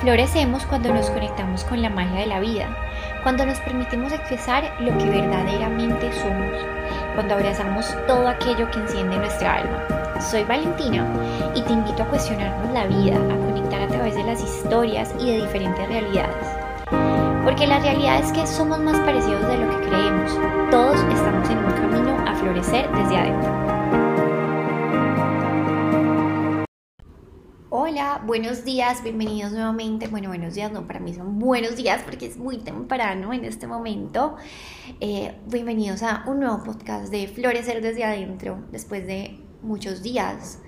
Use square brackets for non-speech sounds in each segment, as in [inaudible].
Florecemos cuando nos conectamos con la magia de la vida, cuando nos permitimos expresar lo que verdaderamente somos, cuando abrazamos todo aquello que enciende nuestra alma. Soy Valentina y te invito a cuestionarnos la vida, a conectar a través de las historias y de diferentes realidades. Porque la realidad es que somos más parecidos de lo que creemos. Todos estamos en un camino a florecer desde adentro. Buenos días, bienvenidos nuevamente. Bueno, buenos días, no, para mí son buenos días porque es muy temprano en este momento. Eh, bienvenidos a un nuevo podcast de Florecer desde adentro, después de muchos días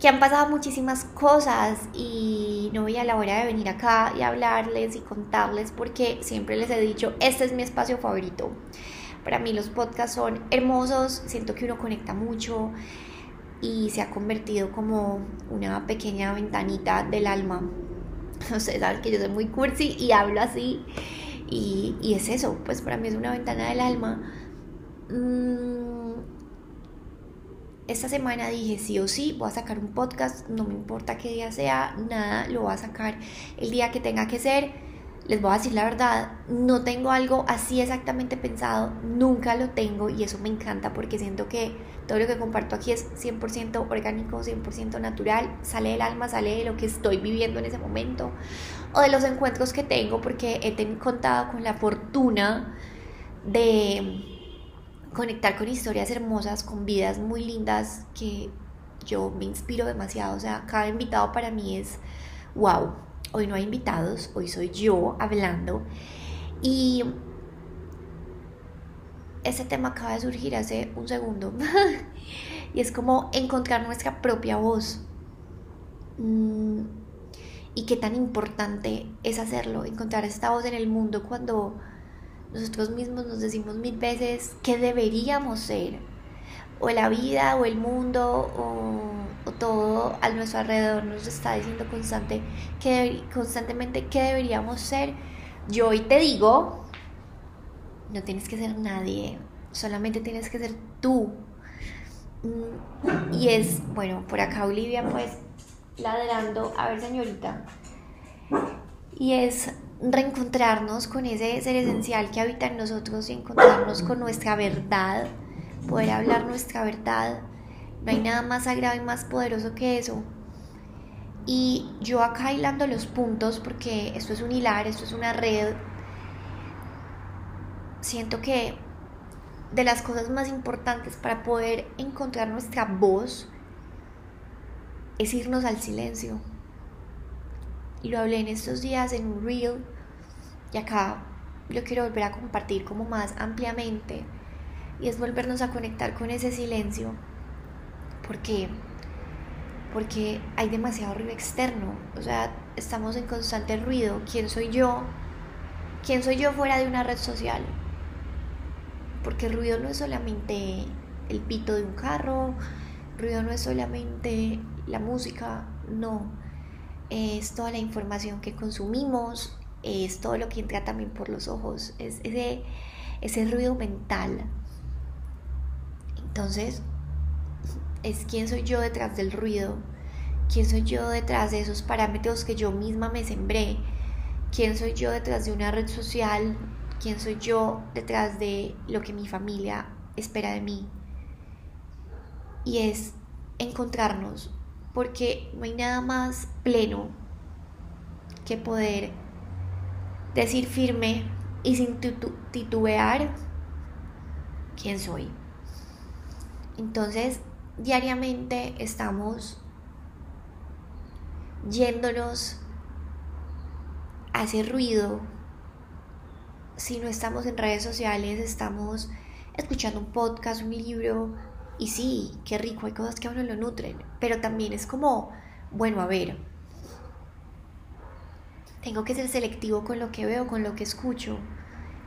que han pasado muchísimas cosas y no voy a la hora de venir acá y hablarles y contarles porque siempre les he dicho, este es mi espacio favorito. Para mí los podcasts son hermosos, siento que uno conecta mucho y se ha convertido como una pequeña ventanita del alma. [laughs] Ustedes saben que yo soy muy cursi y hablo así y, y es eso, pues para mí es una ventana del alma. Mm, esta semana dije sí o sí, voy a sacar un podcast, no me importa qué día sea, nada, lo voy a sacar el día que tenga que ser. Les voy a decir la verdad, no tengo algo así exactamente pensado, nunca lo tengo y eso me encanta porque siento que todo lo que comparto aquí es 100% orgánico, 100% natural, sale del alma, sale de lo que estoy viviendo en ese momento o de los encuentros que tengo porque he contado con la fortuna de conectar con historias hermosas, con vidas muy lindas que yo me inspiro demasiado. O sea, cada invitado para mí es wow. Hoy no hay invitados, hoy soy yo hablando. Y ese tema acaba de surgir hace un segundo. [laughs] y es como encontrar nuestra propia voz. Mm, y qué tan importante es hacerlo, encontrar esta voz en el mundo cuando nosotros mismos nos decimos mil veces qué deberíamos ser. O la vida, o el mundo, o, todo a nuestro alrededor nos está diciendo constante, que, constantemente qué deberíamos ser. Yo hoy te digo no tienes que ser nadie, solamente tienes que ser tú. Mm, y es, bueno, por acá Olivia pues ladrando, a ver señorita. Y es reencontrarnos con ese ser esencial que habita en nosotros y encontrarnos con nuestra verdad, poder hablar nuestra verdad. No hay nada más sagrado y más poderoso que eso. Y yo acá hilando los puntos, porque esto es un hilar, esto es una red siento que de las cosas más importantes para poder encontrar nuestra voz es irnos al silencio. Y lo hablé en estos días en un reel y acá lo quiero volver a compartir como más ampliamente y es volvernos a conectar con ese silencio porque porque hay demasiado ruido externo, o sea, estamos en constante ruido. ¿Quién soy yo? ¿Quién soy yo fuera de una red social? porque el ruido no es solamente el pito de un carro, ruido no es solamente la música, no, es toda la información que consumimos, es todo lo que entra también por los ojos, es ese, ese ruido mental. Entonces, es quién soy yo detrás del ruido, quién soy yo detrás de esos parámetros que yo misma me sembré, quién soy yo detrás de una red social quién soy yo detrás de lo que mi familia espera de mí. Y es encontrarnos, porque no hay nada más pleno que poder decir firme y sin titubear quién soy. Entonces, diariamente estamos yéndonos a ese ruido. Si no estamos en redes sociales, estamos escuchando un podcast, un libro, y sí, qué rico, hay cosas que a uno lo nutren, pero también es como, bueno, a ver, tengo que ser selectivo con lo que veo, con lo que escucho,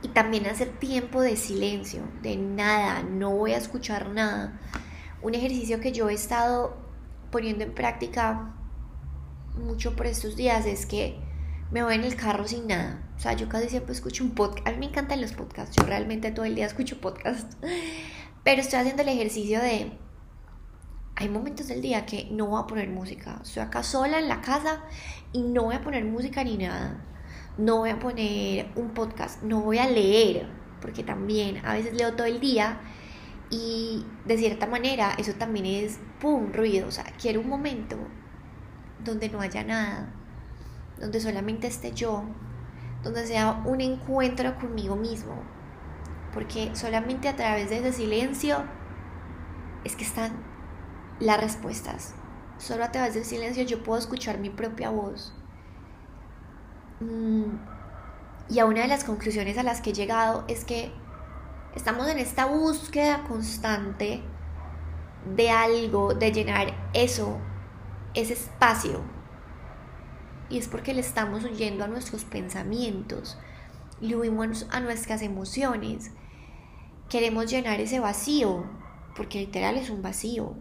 y también hacer tiempo de silencio, de nada, no voy a escuchar nada. Un ejercicio que yo he estado poniendo en práctica mucho por estos días es que me voy en el carro sin nada. O sea, yo casi siempre escucho un podcast. A mí me encantan los podcasts. Yo realmente todo el día escucho podcasts. [laughs] Pero estoy haciendo el ejercicio de hay momentos del día que no voy a poner música. Estoy acá sola en la casa y no voy a poner música ni nada. No voy a poner un podcast, no voy a leer, porque también a veces leo todo el día y de cierta manera eso también es, ¡pum!, ruido. O sea, quiero un momento donde no haya nada, donde solamente esté yo, donde sea un encuentro conmigo mismo. Porque solamente a través de ese silencio es que están las respuestas. Solo a través del silencio yo puedo escuchar mi propia voz. Mm, y a una de las conclusiones a las que he llegado es que estamos en esta búsqueda constante de algo, de llenar eso, ese espacio. Y es porque le estamos huyendo a nuestros pensamientos, le huimos a nuestras emociones. Queremos llenar ese vacío, porque literal es un vacío.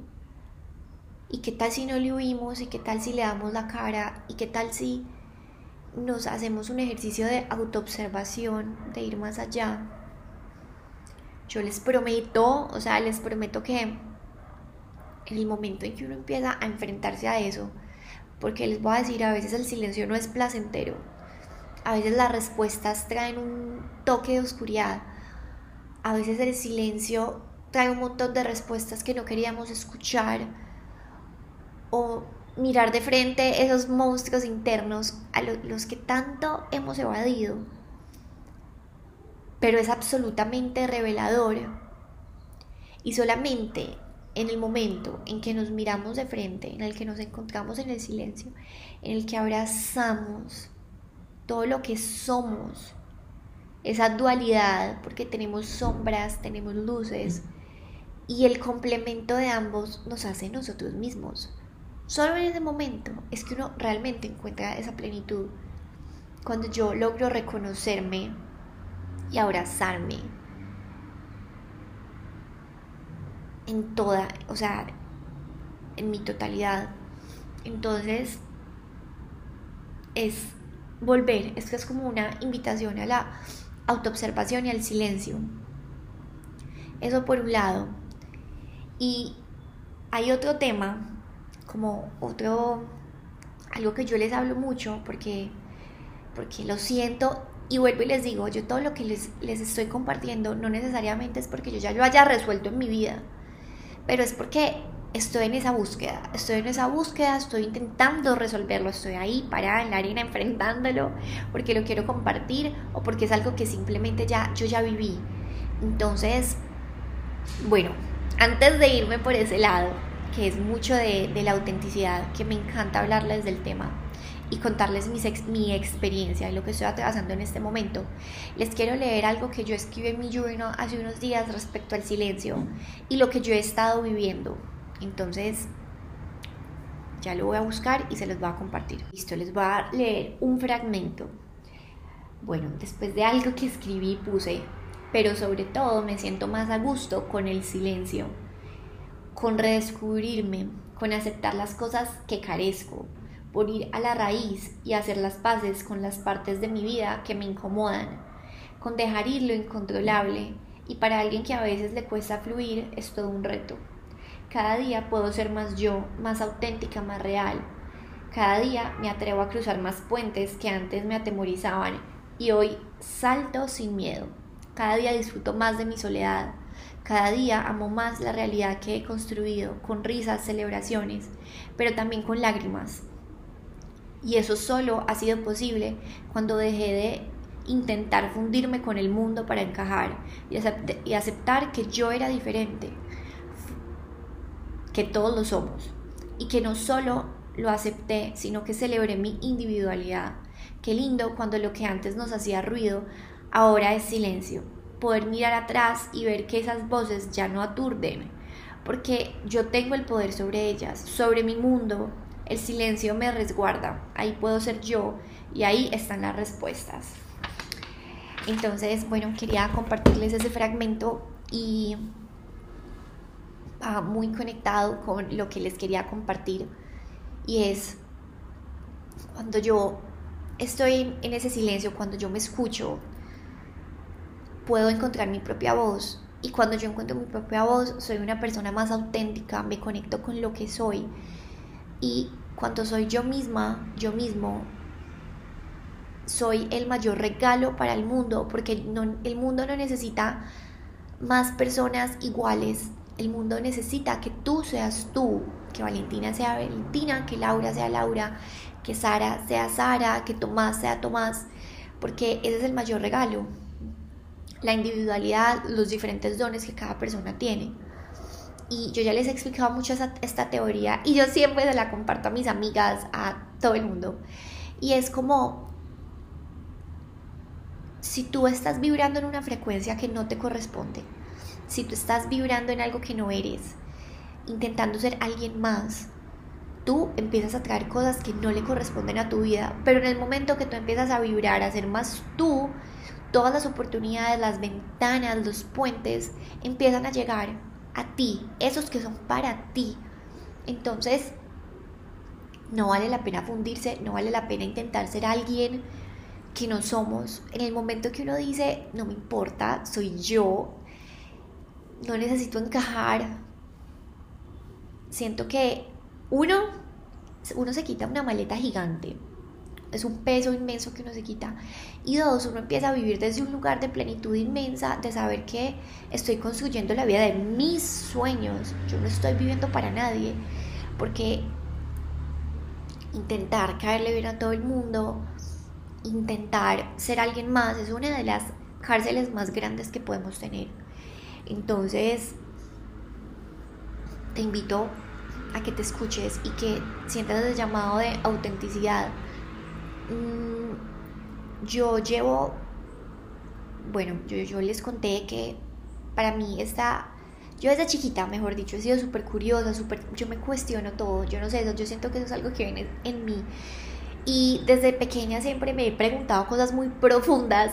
¿Y qué tal si no le huimos? ¿Y qué tal si le damos la cara? ¿Y qué tal si nos hacemos un ejercicio de autoobservación, de ir más allá? Yo les prometo, o sea, les prometo que en el momento en que uno empieza a enfrentarse a eso, porque les voy a decir, a veces el silencio no es placentero, a veces las respuestas traen un toque de oscuridad, a veces el silencio trae un montón de respuestas que no queríamos escuchar, o mirar de frente esos monstruos internos a los que tanto hemos evadido. Pero es absolutamente revelador. Y solamente en el momento en que nos miramos de frente, en el que nos encontramos en el silencio, en el que abrazamos todo lo que somos, esa dualidad, porque tenemos sombras, tenemos luces, y el complemento de ambos nos hace nosotros mismos. Solo en ese momento es que uno realmente encuentra esa plenitud. Cuando yo logro reconocerme y abrazarme en toda, o sea, en mi totalidad. Entonces, es volver, esto es como una invitación a la autoobservación y al silencio. Eso por un lado. Y hay otro tema como otro, algo que yo les hablo mucho porque, porque lo siento y vuelvo y les digo, yo todo lo que les, les estoy compartiendo no necesariamente es porque yo ya lo haya resuelto en mi vida, pero es porque estoy en esa búsqueda, estoy en esa búsqueda, estoy intentando resolverlo, estoy ahí parada en la arena enfrentándolo porque lo quiero compartir o porque es algo que simplemente ya yo ya viví. Entonces, bueno, antes de irme por ese lado, que es mucho de, la autenticidad, que me encanta hablarles del tema y contarles mi, experiencia y lo que estoy atravesando en este momento. Les quiero leer algo que yo escribí en mi journal hace unos días respecto al silencio y lo que yo he estado viviendo. Entonces, ya lo voy a buscar y se los voy a compartir. Listo, les voy a leer un fragmento. Bueno, después de algo que escribí puse, pero sobre todo me siento más a gusto con el silencio con redescubrirme, con aceptar las cosas que carezco, por ir a la raíz y hacer las paces con las partes de mi vida que me incomodan, con dejar ir lo incontrolable y para alguien que a veces le cuesta fluir es todo un reto. Cada día puedo ser más yo, más auténtica, más real. Cada día me atrevo a cruzar más puentes que antes me atemorizaban y hoy salto sin miedo. Cada día disfruto más de mi soledad, cada día amo más la realidad que he construido, con risas, celebraciones, pero también con lágrimas. Y eso solo ha sido posible cuando dejé de intentar fundirme con el mundo para encajar y, aceptar que yo era diferente, que todos lo somos, y que no solo lo acepté, sino que celebré mi individualidad. Qué lindo cuando lo que antes nos hacía ruido ahora es silencio poder mirar atrás y ver que esas voces ya no aturden, porque yo tengo el poder sobre ellas, sobre mi mundo. El silencio me resguarda, ahí puedo ser yo y ahí están las respuestas. Entonces, bueno, quería compartirles ese fragmento y va muy conectado con lo que les quería compartir y es cuando yo estoy en ese silencio, cuando yo me escucho, puedo encontrar mi propia voz Y cuando yo encuentro mi propia voz, soy una persona más auténtica, me conecto con lo que soy. Y cuando soy yo misma, yo mismo, soy el mayor regalo para el mundo, porque el mundo no necesita más personas iguales. El mundo necesita que tú seas tú, que Valentina sea Valentina, que Laura sea Laura, que Sara sea Sara, que Tomás sea Tomás, porque ese es el mayor regalo la individualidad, los diferentes dones que cada persona tiene. Y yo ya les he explicado mucho esta, teoría y yo siempre se la comparto a mis amigas, a todo el mundo. Y es como, si tú estás vibrando en una frecuencia que no te corresponde, si tú estás vibrando en algo que no eres, intentando ser alguien más, tú empiezas a traer cosas que no le corresponden a tu vida, pero en el momento que tú empiezas a vibrar, a ser más tú, todas las oportunidades, las ventanas, los puentes empiezan a llegar a ti, esos que son para ti. Entonces, no vale la pena fundirse, no vale la pena intentar ser alguien que no somos. En el momento que uno dice, no me importa, soy yo, no necesito encajar, siento que uno, uno se quita una maleta gigante es un peso inmenso que uno se quita. Y dos, uno empieza a vivir desde un lugar de plenitud inmensa, de saber que estoy construyendo la vida de mis sueños. Yo no estoy viviendo para nadie, porque intentar caerle bien a todo el mundo, intentar ser alguien más, es una de las cárceles más grandes que podemos tener. Entonces, te invito a que te escuches y que sientas el llamado de autenticidad Mm, yo llevo, bueno, yo, les conté que para mí está, yo desde chiquita, mejor dicho, he sido súper curiosa, super, yo me cuestiono todo, yo no sé, eso, yo siento que eso es algo que viene en mí. Y desde pequeña siempre me he preguntado cosas muy profundas,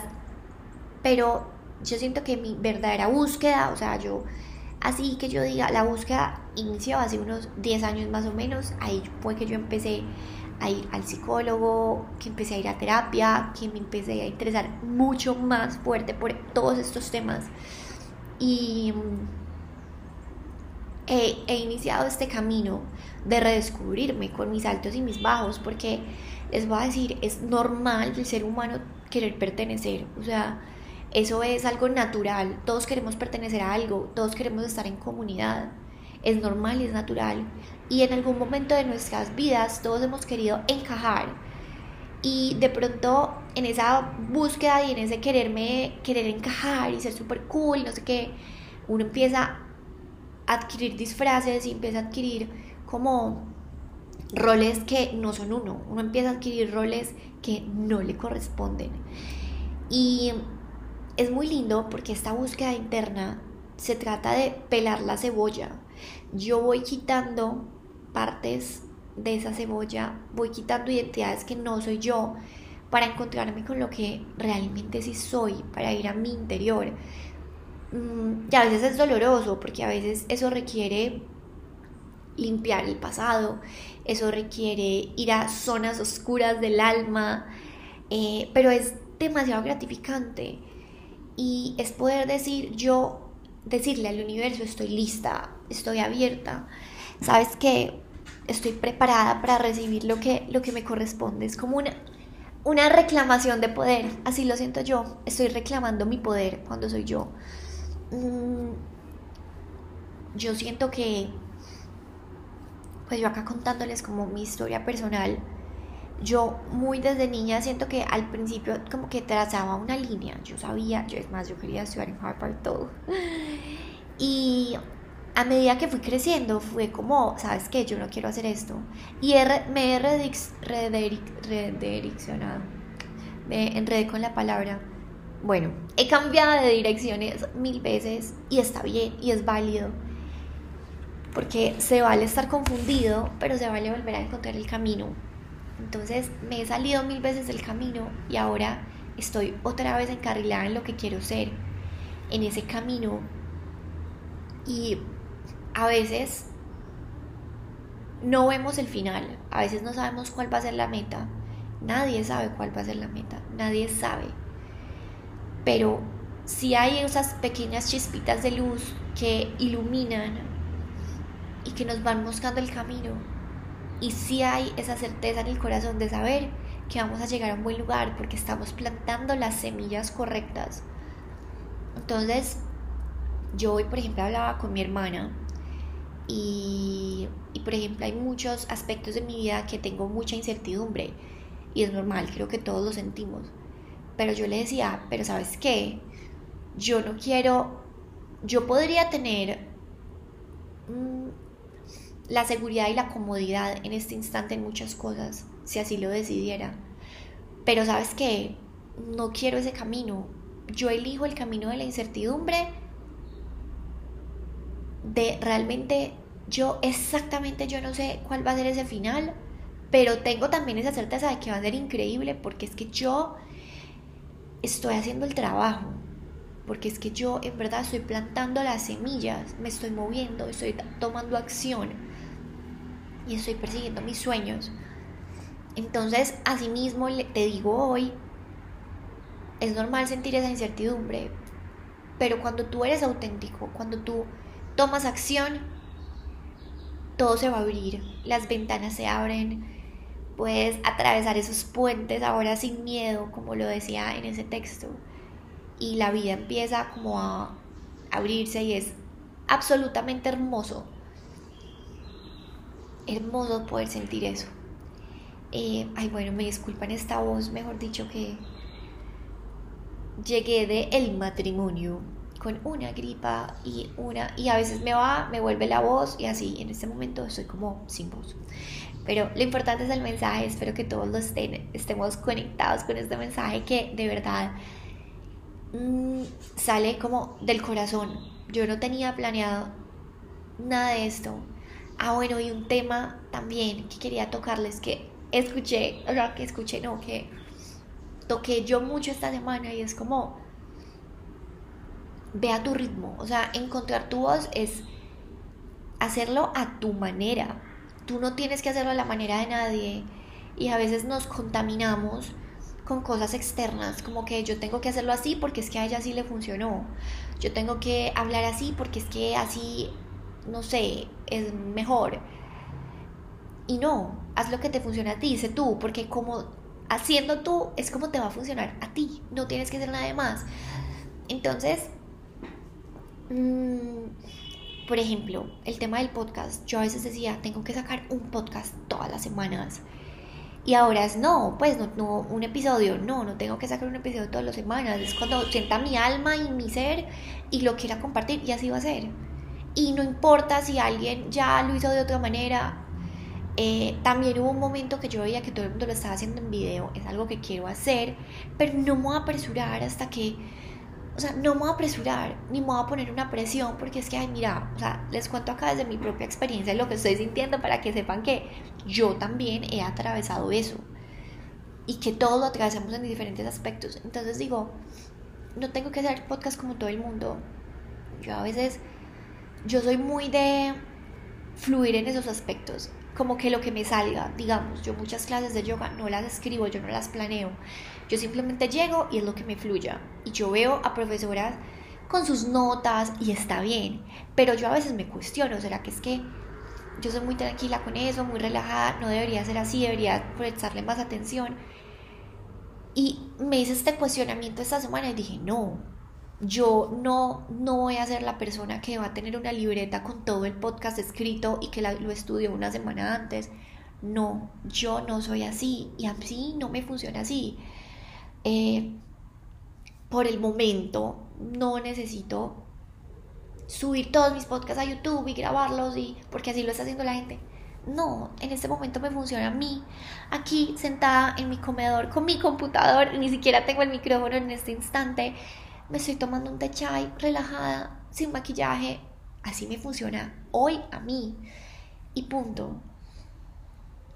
pero yo siento que mi verdadera búsqueda, o sea, yo, así que yo diga, la búsqueda inició hace unos 10 años más o menos, ahí fue que yo empecé a ir al psicólogo, que empecé a ir a terapia, que me empecé a interesar mucho más fuerte por todos estos temas. Y mm, he, he, iniciado este camino de redescubrirme con mis altos y mis bajos, porque les voy a decir, es normal el ser humano querer pertenecer, o sea, eso es algo natural, todos queremos pertenecer a algo, todos queremos estar en comunidad, es normal y es natural, y en algún momento de nuestras vidas todos hemos querido encajar y de pronto en esa búsqueda y en ese quererme, querer encajar y ser súper cool, no sé qué, uno empieza a adquirir disfraces y empieza a adquirir como roles que no son uno, uno empieza a adquirir roles que no le corresponden. Y es muy lindo porque esta búsqueda interna se trata de pelar la cebolla. Yo voy quitando partes de esa cebolla, voy quitando identidades que no soy yo para encontrarme con lo que realmente sí soy, para ir a mi interior. Mm, y a veces es doloroso porque a veces eso requiere limpiar el pasado, eso requiere ir a zonas oscuras del alma, eh, pero es demasiado gratificante. Y es poder decir yo, decirle al universo estoy lista, estoy abierta, sabes que estoy preparada para recibir lo que, lo que me corresponde. Es como una, una reclamación de poder, así lo siento yo. Estoy reclamando mi poder cuando soy yo. Mm, yo siento que, pues yo acá contándoles como mi historia personal, yo muy desde niña siento que al principio como que trazaba una línea, yo sabía, yo es más, yo quería estudiar en Harvard todo. [laughs] Y a medida que fui creciendo, fue como, ¿sabes qué? Yo no quiero hacer esto. Y me he redireccionado. Me enredé con la palabra. Bueno, he cambiado de direcciones mil veces y está bien y es válido. Porque se vale estar confundido, pero se vale volver a encontrar el camino. Entonces me he salido mil veces del camino y ahora estoy otra vez encarrilada en lo que quiero ser, en ese camino. Y a veces no vemos el final, a veces no sabemos cuál va a ser la meta, nadie sabe cuál va a ser la meta, nadie sabe, pero si hay esas pequeñas chispitas de luz que iluminan y que nos van mostrando el camino. Y si hay esa certeza en el corazón de saber que vamos a llegar a un buen lugar porque estamos plantando las semillas correctas. Entonces, yo hoy, por ejemplo, hablaba con mi hermana y, por ejemplo, hay muchos aspectos de mi vida que tengo mucha incertidumbre y es normal, creo que todos lo sentimos. Pero yo le decía, pero ¿sabes qué? Yo no quiero, yo podría tener mm, la seguridad y la comodidad en este instante en muchas cosas, si así lo decidiera. Pero ¿sabes qué? No quiero ese camino. Yo elijo el camino de la incertidumbre, de realmente yo exactamente yo no sé cuál va a ser ese final, pero tengo también esa certeza de que va a ser increíble porque es que yo estoy haciendo el trabajo, porque es que yo en verdad estoy plantando las semillas, me estoy moviendo, estoy tomando acción y estoy persiguiendo mis sueños. Entonces, asimismo, te digo hoy, es normal sentir esa incertidumbre, pero cuando tú eres auténtico, cuando tú tomas acción, todo se va a abrir, las ventanas se abren, puedes atravesar esos puentes ahora sin miedo, como lo decía en ese texto, y la vida empieza como a abrirse y es absolutamente hermoso, hermoso poder sentir eso. Eh, ay, bueno, me disculpan esta voz, mejor dicho que llegué de el matrimonio con una gripa y una y a veces me va, me vuelve la voz y así en este momento estoy como sin voz. Pero lo importante es el mensaje, espero que todos lo estén, estemos conectados con este mensaje que de verdad mm, sale como del corazón. Yo no tenía planeado nada de esto. Ah, bueno, y un tema también que quería tocarles que escuché, o sea, que escuché, no, que toqué yo mucho esta semana y es como, ve a tu ritmo, o sea, encontrar tu voz es hacerlo a tu manera Tú no tienes que hacerlo a la manera de nadie y a veces nos contaminamos con cosas externas, como que yo tengo que hacerlo así porque es que a ella sí le funcionó. Yo tengo que hablar así porque es que así, no sé, es mejor. Y no, haz lo que te funciona a ti, sé tú, porque como haciendo tú es como te va a funcionar a ti, no tienes que hacer nada más. Entonces, mmm, por ejemplo, el tema del podcast. Yo a veces decía, tengo que sacar un podcast todas las semanas. Y ahora es no, pues no, no, un episodio, no, no tengo que sacar un episodio todas las semanas. Es cuando sienta mi alma y mi ser y lo quiera compartir y así va a ser. Y no importa si alguien ya lo hizo de otra manera. Eh, también hubo un momento que yo veía que todo el mundo lo estaba haciendo en video, es algo que quiero hacer, pero no me voy a apresurar hasta que o sea, no me voy a apresurar, ni me voy a poner una presión, porque es que, ay, mira, o sea, les cuento acá desde mi propia experiencia lo que estoy sintiendo para que sepan que yo también he atravesado eso y que todos lo atravesamos en diferentes aspectos. Entonces digo, no tengo que hacer podcast como todo el mundo. Yo a veces, yo soy muy de fluir en esos aspectos como que lo que me salga, digamos, yo muchas clases de yoga no las escribo, yo no las planeo, yo simplemente llego y es lo que me fluya. Y yo veo a profesoras con sus notas y está bien, pero yo a veces me cuestiono, ¿será que es que yo soy muy tranquila con eso, muy relajada, no debería ser así, debería prestarle más atención? Y me hice este cuestionamiento esta semana y dije, no, yo no, no voy a ser la persona que va a tener una libreta con todo el podcast escrito y que lo estudió una semana antes. No, yo no soy así y así no me funciona así. Eh, por el momento no necesito subir todos mis podcasts a YouTube y grabarlos y porque así lo está haciendo la gente. No, en este momento me funciona a mí, aquí sentada en mi comedor con mi computador, ni siquiera tengo el micrófono en este instante me estoy tomando un té chai relajada, sin maquillaje. Así me funciona hoy a mí. Y punto.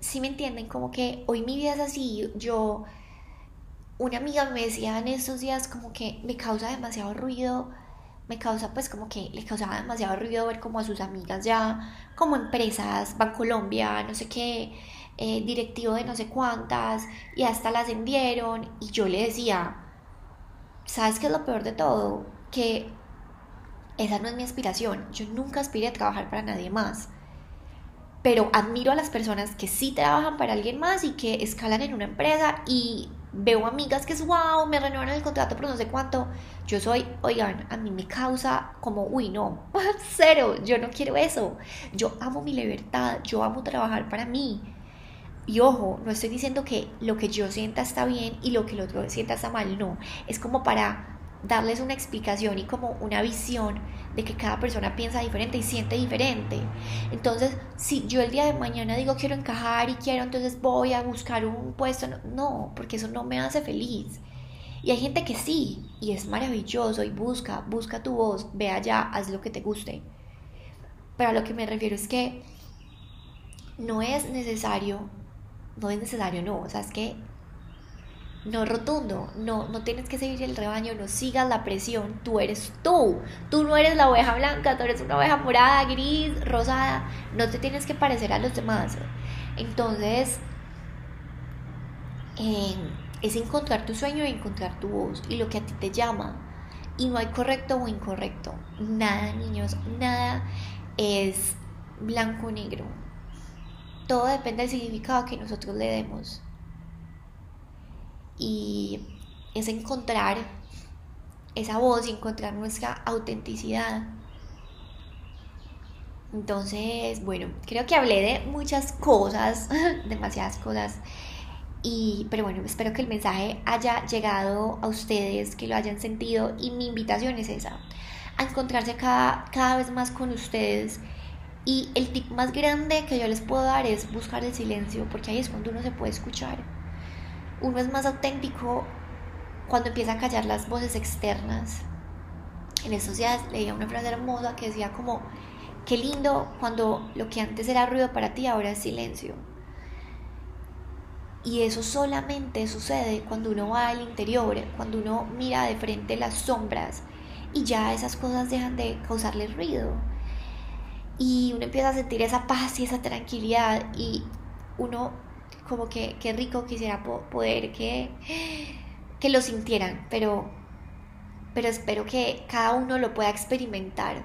Si me entienden, como que hoy mi vida es así. Yo, una amiga me decía en estos días como que me causa demasiado ruido. Me causa pues como que le causaba demasiado ruido ver como a sus amigas ya, como empresas, Bancolombia, no sé qué, eh, directivo de no sé cuántas, y hasta la ascendieron. Y yo le decía, ¿sabes qué es lo peor de todo? Que esa no es mi aspiración. Yo nunca aspiré a trabajar para nadie más. Pero admiro a las personas que sí trabajan para alguien más y que escalan en una empresa y veo amigas que es wow, me renuevan el contrato pero no sé cuánto. Yo soy, oigan, a mí me causa como, uy, no, [laughs] cero, yo no quiero eso. Yo amo mi libertad, yo amo trabajar para mí. Y ojo, no estoy diciendo que lo que yo sienta está bien y lo que el otro sienta está mal, no. Es como para darles una explicación y como una visión de que cada persona piensa diferente y siente diferente. Entonces, si yo el día de mañana digo quiero encajar y quiero, entonces voy a buscar un puesto, no, porque eso no me hace feliz. Y hay gente que sí, y es maravilloso, y busca, busca tu voz, ve allá, haz lo que te guste. Pero a lo que me refiero es que no es necesario, no es necesario, no, o sea, es que no rotundo, no, no tienes que seguir el rebaño, no sigas la presión, tú eres tú, tú no eres la oveja blanca, tú eres una oveja morada, gris, rosada, no te tienes que parecer a los demás. Entonces, em, es encontrar tu sueño y encontrar tu voz y lo que a ti te llama. Y no hay correcto o incorrecto, nada niños, nada es blanco o negro. Todo depende del significado que nosotros le demos y es encontrar esa voz y encontrar nuestra autenticidad. Entonces, bueno, creo que hablé de muchas cosas, [laughs] demasiadas cosas. Y, pero bueno, espero que el mensaje haya llegado a ustedes, que lo hayan sentido. Y mi invitación es esa, a encontrarse cada, cada vez más con ustedes. Y el tip más grande que yo les puedo dar es buscar el silencio, porque ahí es cuando uno se puede escuchar uno es más auténtico cuando empieza a callar las voces externas. En estos días leía una frase hermosa que decía como, qué lindo cuando lo que antes era ruido para ti ahora es silencio. Y eso solamente sucede cuando uno va al interior, cuando uno mira de frente las sombras y ya esas cosas dejan de causarle ruido. Y uno empieza a sentir esa paz y esa tranquilidad y uno como que qué rico quisiera poder que, que lo sintieran, pero, pero espero que cada uno lo pueda experimentar,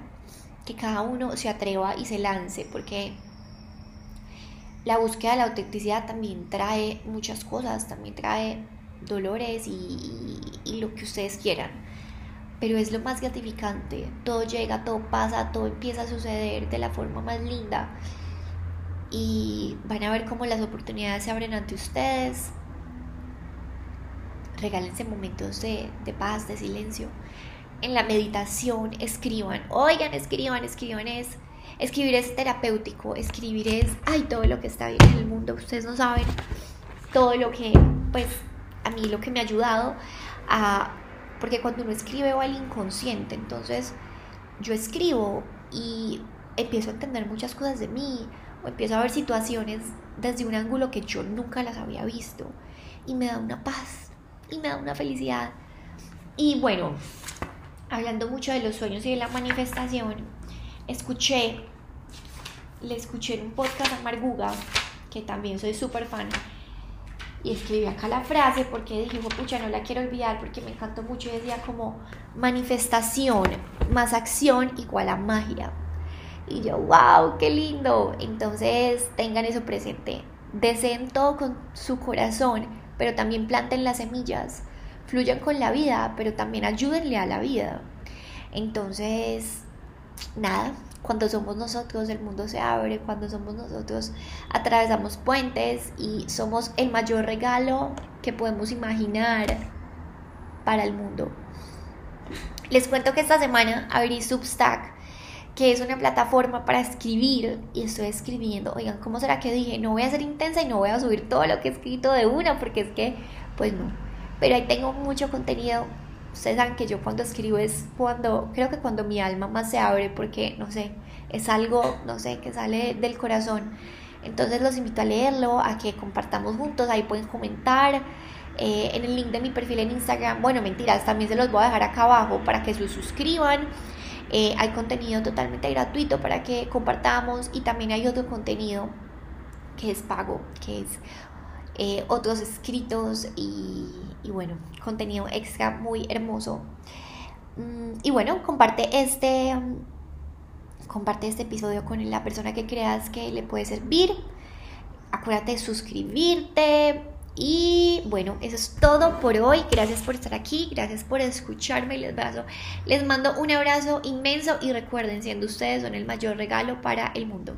que cada uno se atreva y se lance, porque la búsqueda de la autenticidad también trae muchas cosas, también trae dolores y, y lo que ustedes quieran. Pero es lo más gratificante, todo llega, todo pasa, todo empieza a suceder de la forma más linda. Y van a ver cómo las oportunidades se abren ante ustedes. Regálense momentos de, paz, de silencio. En la meditación escriban, oigan, escriban, escriban es, escribir es terapéutico, escribir es, ay, todo lo que está bien en el mundo, ustedes no saben todo lo que, pues, a mí lo que me ha ayudado a, porque cuando uno escribe va al inconsciente, entonces yo escribo y empiezo a entender muchas cosas de mí, o empiezo a ver situaciones desde un ángulo que yo nunca las había visto y me da una paz y me da una felicidad. Y bueno, hablando mucho de los sueños y de la manifestación, escuché, le escuché en un podcast a Marguga, que también soy súper fan, y escribí acá la frase porque dije, pucha, no la quiero olvidar porque me encantó mucho y decía como manifestación más acción igual a magia. Y yo, wow, qué lindo. Entonces tengan eso presente. Deseen todo con su corazón, pero también planten las semillas. Fluyan con la vida, pero también ayúdenle a la vida. Entonces, nada, cuando somos nosotros el mundo se abre, cuando somos nosotros atravesamos puentes y somos el mayor regalo que podemos imaginar para el mundo. Les cuento que esta semana abrí Substack que es una plataforma para escribir y estoy escribiendo. Oigan, ¿cómo será que dije? No voy a ser intensa y no voy a subir todo lo que he escrito de una porque es que, pues no. Pero ahí tengo mucho contenido. Ustedes saben que yo cuando escribo es cuando, creo que cuando mi alma más se abre porque, no sé, es algo, no sé, que sale del corazón. Entonces los invito a leerlo, a que compartamos juntos, ahí pueden comentar. Eh, en el link de mi perfil en Instagram, bueno, mentiras, también se los voy a dejar acá abajo para que se suscriban eh, hay contenido totalmente gratuito para que compartamos y también hay otro contenido que es pago, que es eh, otros escritos y, bueno, contenido extra muy hermoso. Mm, y bueno, comparte este, comparte este episodio con la persona que creas que le puede servir. Acuérdate de suscribirte. Y bueno, eso es todo por hoy. Gracias por estar aquí, gracias por escucharme. Les, les mando un abrazo inmenso y recuerden, siendo ustedes son el mayor regalo para el mundo.